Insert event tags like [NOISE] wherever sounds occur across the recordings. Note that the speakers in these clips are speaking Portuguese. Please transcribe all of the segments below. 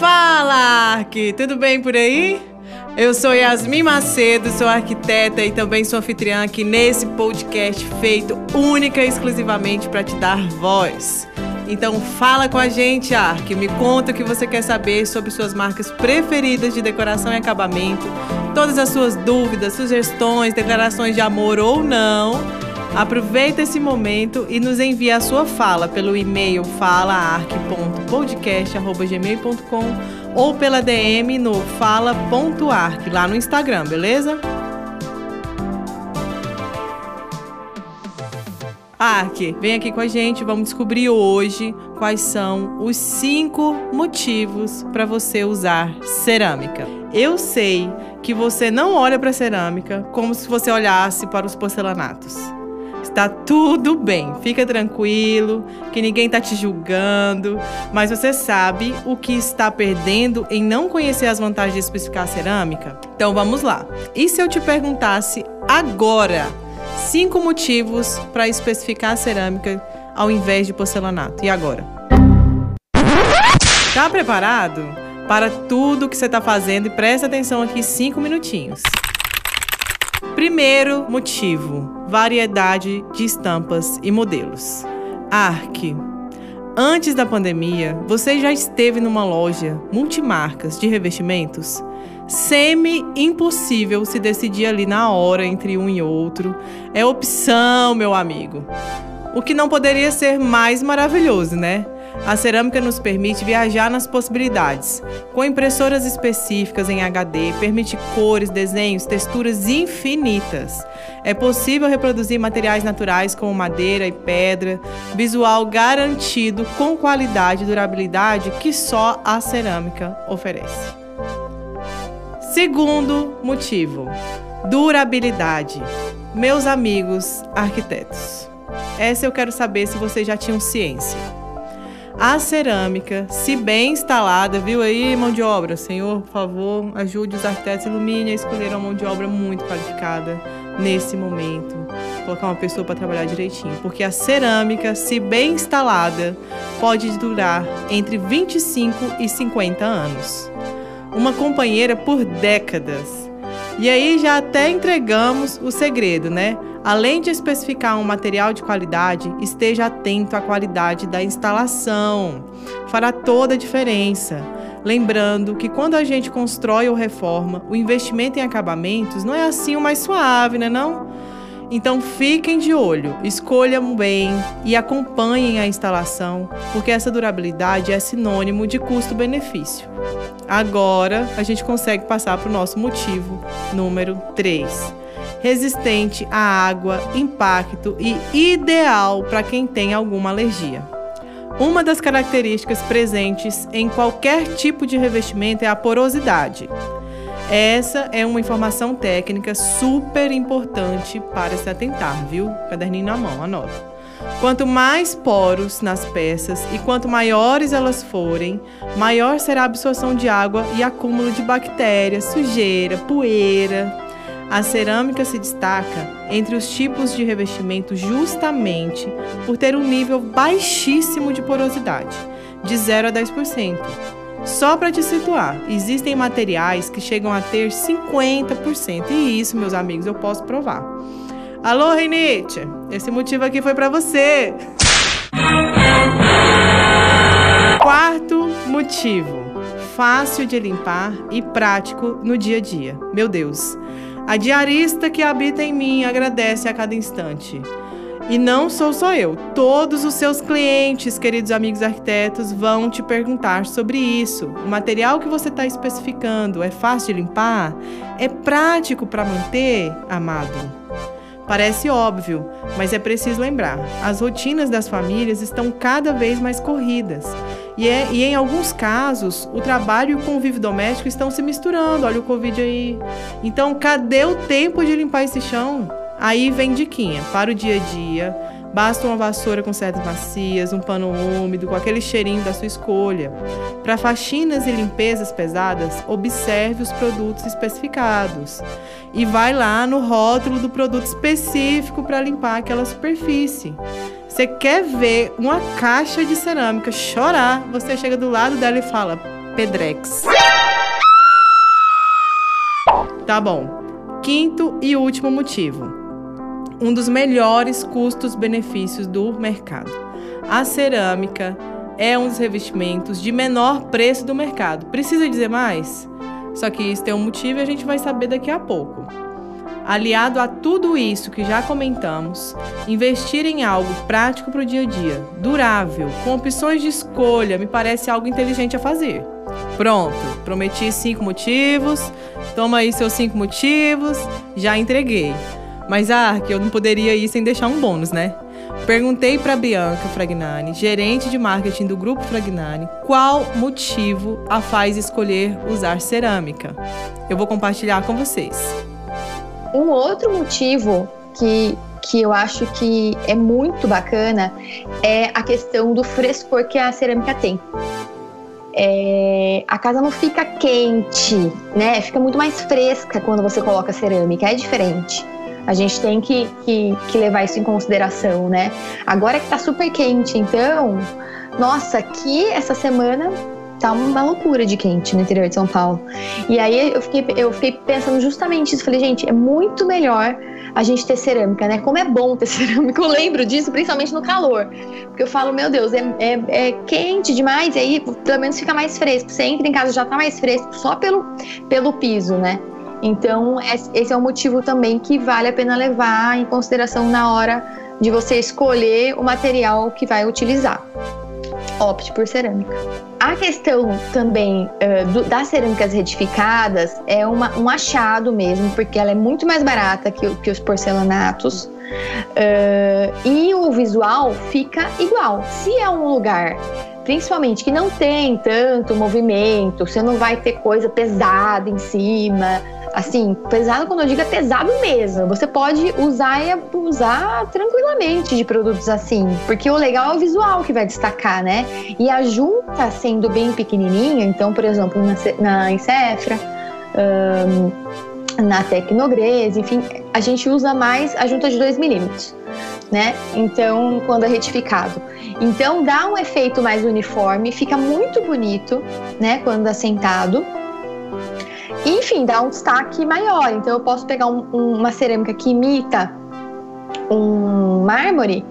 Fala, Ark! Tudo bem por aí? Eu sou Yasmin Macedo, sou arquiteta e também sou anfitriã aqui nesse podcast feito única e exclusivamente para te dar voz. Então fala com a gente, Ark, me conta o que você quer saber sobre suas marcas preferidas de decoração e acabamento, todas as suas dúvidas, sugestões, declarações de amor ou não. Aproveita esse momento e nos envia a sua fala pelo e-mail falaarc.podcast@gmail.com ou pela DM no fala.arc lá no Instagram, beleza? Ark, vem aqui com a gente, vamos descobrir hoje quais são os cinco motivos para você usar cerâmica. Eu sei que você não olha para cerâmica como se você olhasse para os porcelanatos. Está tudo bem, fica tranquilo, que ninguém está te julgando, mas você sabe o que está perdendo em não conhecer as vantagens de especificar a cerâmica? Então vamos lá. E se eu te perguntasse agora cinco motivos para especificar a cerâmica ao invés de porcelanato? E agora? Tá preparado para tudo que você está fazendo e presta atenção aqui cinco minutinhos. Primeiro motivo: variedade de estampas e modelos. Arc. Antes da pandemia, você já esteve numa loja multimarcas de revestimentos? Semi-impossível se decidir ali na hora entre um e outro. É opção, meu amigo. O que não poderia ser mais maravilhoso, né? A cerâmica nos permite viajar nas possibilidades. Com impressoras específicas em HD, permite cores, desenhos, texturas infinitas. É possível reproduzir materiais naturais como madeira e pedra, visual garantido com qualidade e durabilidade que só a cerâmica oferece. Segundo motivo: durabilidade. Meus amigos arquitetos, essa eu quero saber se vocês já tinham ciência. A cerâmica, se bem instalada, viu aí, mão de obra? Senhor, por favor, ajude os arquitetos, ilumine a escolher uma mão de obra muito qualificada nesse momento. Colocar uma pessoa para trabalhar direitinho. Porque a cerâmica, se bem instalada, pode durar entre 25 e 50 anos. Uma companheira por décadas. E aí já até entregamos o segredo, né? Além de especificar um material de qualidade, esteja atento à qualidade da instalação. Fará toda a diferença. Lembrando que quando a gente constrói ou reforma, o investimento em acabamentos não é assim o mais suave, né não? Então fiquem de olho, escolham bem e acompanhem a instalação, porque essa durabilidade é sinônimo de custo-benefício. Agora a gente consegue passar para o nosso motivo número 3 resistente à água, impacto e ideal para quem tem alguma alergia. Uma das características presentes em qualquer tipo de revestimento é a porosidade. Essa é uma informação técnica super importante para se atentar, viu? Caderninho na mão, anota. Quanto mais poros nas peças e quanto maiores elas forem, maior será a absorção de água e acúmulo de bactérias, sujeira, poeira, a cerâmica se destaca entre os tipos de revestimento justamente por ter um nível baixíssimo de porosidade, de 0 a 10%. Só para te situar, existem materiais que chegam a ter 50%, e isso, meus amigos, eu posso provar. Alô, Renite, esse motivo aqui foi para você. Quarto motivo: fácil de limpar e prático no dia a dia. Meu Deus, a diarista que habita em mim agradece a cada instante. E não sou só eu. Todos os seus clientes, queridos amigos arquitetos, vão te perguntar sobre isso. O material que você está especificando é fácil de limpar? É prático para manter, amado? Parece óbvio, mas é preciso lembrar: as rotinas das famílias estão cada vez mais corridas. E, é, e em alguns casos, o trabalho e o convívio doméstico estão se misturando. Olha o Covid aí. Então, cadê o tempo de limpar esse chão? Aí vem diquinha para o dia a dia Basta uma vassoura com cerdas macias, um pano úmido, com aquele cheirinho da sua escolha. Para faxinas e limpezas pesadas, observe os produtos especificados e vai lá no rótulo do produto específico para limpar aquela superfície. Você quer ver uma caixa de cerâmica chorar, você chega do lado dela e fala: Pedrex. Tá bom. Quinto e último motivo. Um dos melhores custos-benefícios do mercado. A cerâmica é um dos revestimentos de menor preço do mercado. Precisa dizer mais? Só que isso tem um motivo e a gente vai saber daqui a pouco. Aliado a tudo isso que já comentamos, investir em algo prático para o dia a dia, durável, com opções de escolha, me parece algo inteligente a fazer. Pronto, prometi cinco motivos, toma aí seus cinco motivos, já entreguei. Mas, ah, que eu não poderia ir sem deixar um bônus, né? Perguntei para Bianca Fragnani, gerente de marketing do Grupo Fragnani, qual motivo a faz escolher usar cerâmica. Eu vou compartilhar com vocês. Um outro motivo que, que eu acho que é muito bacana é a questão do frescor que a cerâmica tem. É, a casa não fica quente, né? Fica muito mais fresca quando você coloca cerâmica, é diferente. A gente tem que, que, que levar isso em consideração, né? Agora que tá super quente, então, nossa, aqui essa semana tá uma loucura de quente no interior de São Paulo. E aí eu fiquei, eu fiquei pensando justamente isso. Falei, gente, é muito melhor a gente ter cerâmica, né? Como é bom ter [LAUGHS] cerâmica. Eu lembro disso, principalmente no calor. Porque eu falo, meu Deus, é, é, é quente demais, e aí pelo menos fica mais fresco. Você entra em casa já tá mais fresco só pelo, pelo piso, né? Então, esse é um motivo também que vale a pena levar em consideração na hora de você escolher o material que vai utilizar. Opte por cerâmica. A questão também uh, do, das cerâmicas retificadas é uma, um achado mesmo, porque ela é muito mais barata que, que os porcelanatos. Uh, e o visual fica igual. Se é um lugar principalmente que não tem tanto movimento, você não vai ter coisa pesada em cima, assim, pesado quando eu digo é pesado mesmo. Você pode usar e abusar tranquilamente de produtos assim, porque o legal é o visual que vai destacar, né? E a junta sendo bem pequenininha, então, por exemplo, na, na Encefra, um, na Tecnogres, enfim, a gente usa mais a junta de 2 milímetros, né? Então, quando é retificado. Então, dá um efeito mais uniforme, fica muito bonito, né? Quando assentado. É enfim, dá um destaque maior. Então eu posso pegar um, um, uma cerâmica que imita um mármore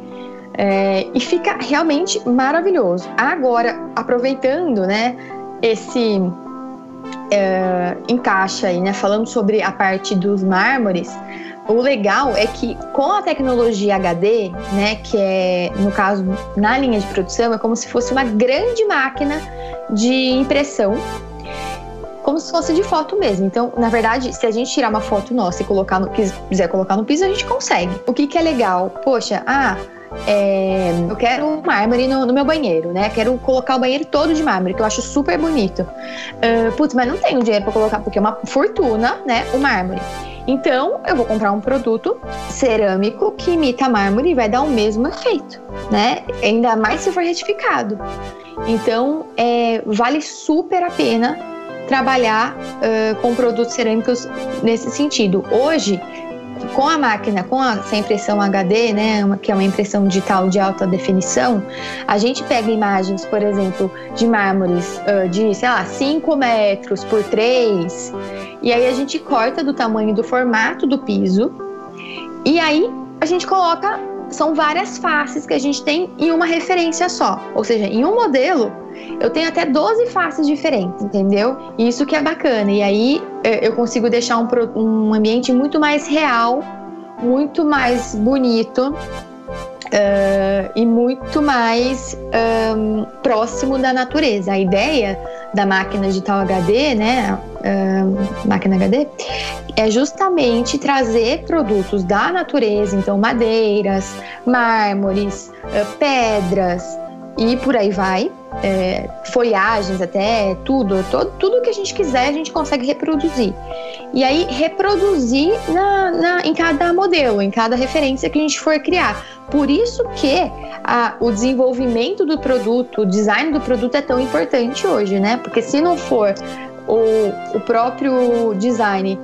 é, e fica realmente maravilhoso. Agora, aproveitando, né, esse é, encaixe aí, né, falando sobre a parte dos mármores, o legal é que com a tecnologia HD, né, que é no caso na linha de produção, é como se fosse uma grande máquina de impressão como se fosse de foto mesmo. Então, na verdade, se a gente tirar uma foto nossa e colocar no, quiser colocar no piso, a gente consegue. O que, que é legal? Poxa, ah, é, eu quero um mármore no, no, meu banheiro, né? Quero colocar o banheiro todo de mármore, que eu acho super bonito. Uh, putz, mas não tenho dinheiro para colocar, porque é uma fortuna, né? O mármore. Então, eu vou comprar um produto cerâmico que imita mármore e vai dar o mesmo efeito, né? Ainda mais se for retificado. Então, é, vale super a pena trabalhar uh, com produtos cerâmicos nesse sentido. Hoje, com a máquina, com a, essa impressão HD, né, que é uma impressão digital de alta definição, a gente pega imagens, por exemplo, de mármores uh, de, sei lá, 5 metros por 3, e aí a gente corta do tamanho do formato do piso, e aí a gente coloca, são várias faces que a gente tem em uma referência só, ou seja, em um modelo eu tenho até 12 faces diferentes, entendeu? Isso que é bacana. E aí é, eu consigo deixar um, um ambiente muito mais real, muito mais bonito. Uh, e muito mais um, próximo da natureza. A ideia da máquina digital HD, né, uh, máquina HD, é justamente trazer produtos da natureza, então madeiras, mármores, uh, pedras e por aí vai, é, folhagens até, tudo, todo, tudo que a gente quiser a gente consegue reproduzir. E aí reproduzir na, na, em cada modelo, em cada referência que a gente for criar. Por isso que a, o desenvolvimento do produto, o design do produto é tão importante hoje, né? Porque se não for o, o próprio design.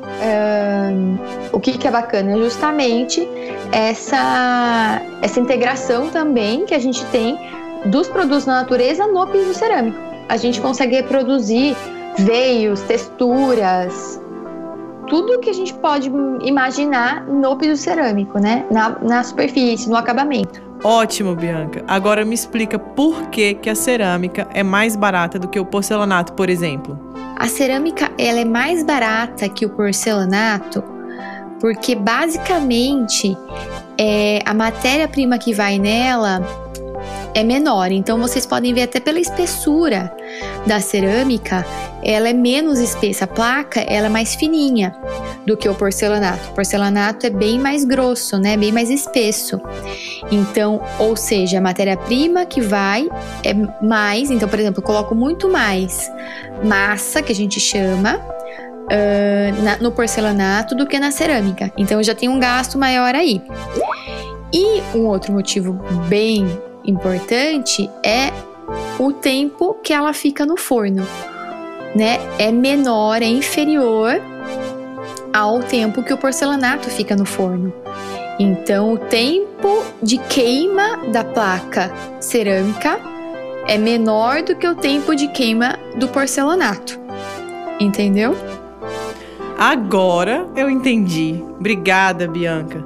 O que, que é bacana? Justamente essa, essa integração também que a gente tem dos produtos da natureza no piso cerâmico. A gente consegue reproduzir veios, texturas, tudo que a gente pode imaginar no piso cerâmico, né? Na, na superfície, no acabamento. Ótimo, Bianca. Agora me explica por que, que a cerâmica é mais barata do que o porcelanato, por exemplo. A cerâmica ela é mais barata que o porcelanato porque basicamente é, a matéria-prima que vai nela é menor. Então vocês podem ver até pela espessura da cerâmica, ela é menos espessa. A placa ela é mais fininha do que o porcelanato. O porcelanato é bem mais grosso, né? Bem mais espesso. Então, ou seja, a matéria-prima que vai é mais. Então, por exemplo, eu coloco muito mais massa, que a gente chama, uh, na, no porcelanato do que na cerâmica. Então, já tenho um gasto maior aí. E um outro motivo bem importante é o tempo que ela fica no forno, né? É menor, é inferior ao tempo que o porcelanato fica no forno. Então, o tempo de queima da placa cerâmica é menor do que o tempo de queima do porcelanato. Entendeu? Agora eu entendi. Obrigada, Bianca.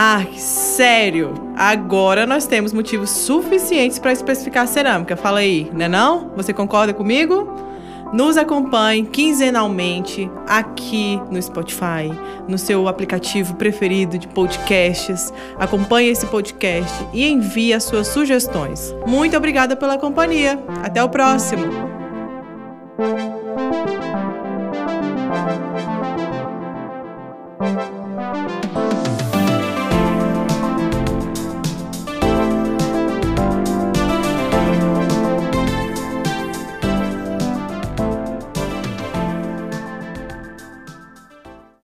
Ah, sério? Agora nós temos motivos suficientes para especificar cerâmica. Fala aí, né não? Você concorda comigo? Nos acompanhe quinzenalmente aqui no Spotify, no seu aplicativo preferido de podcasts. Acompanhe esse podcast e envie as suas sugestões. Muito obrigada pela companhia. Até o próximo.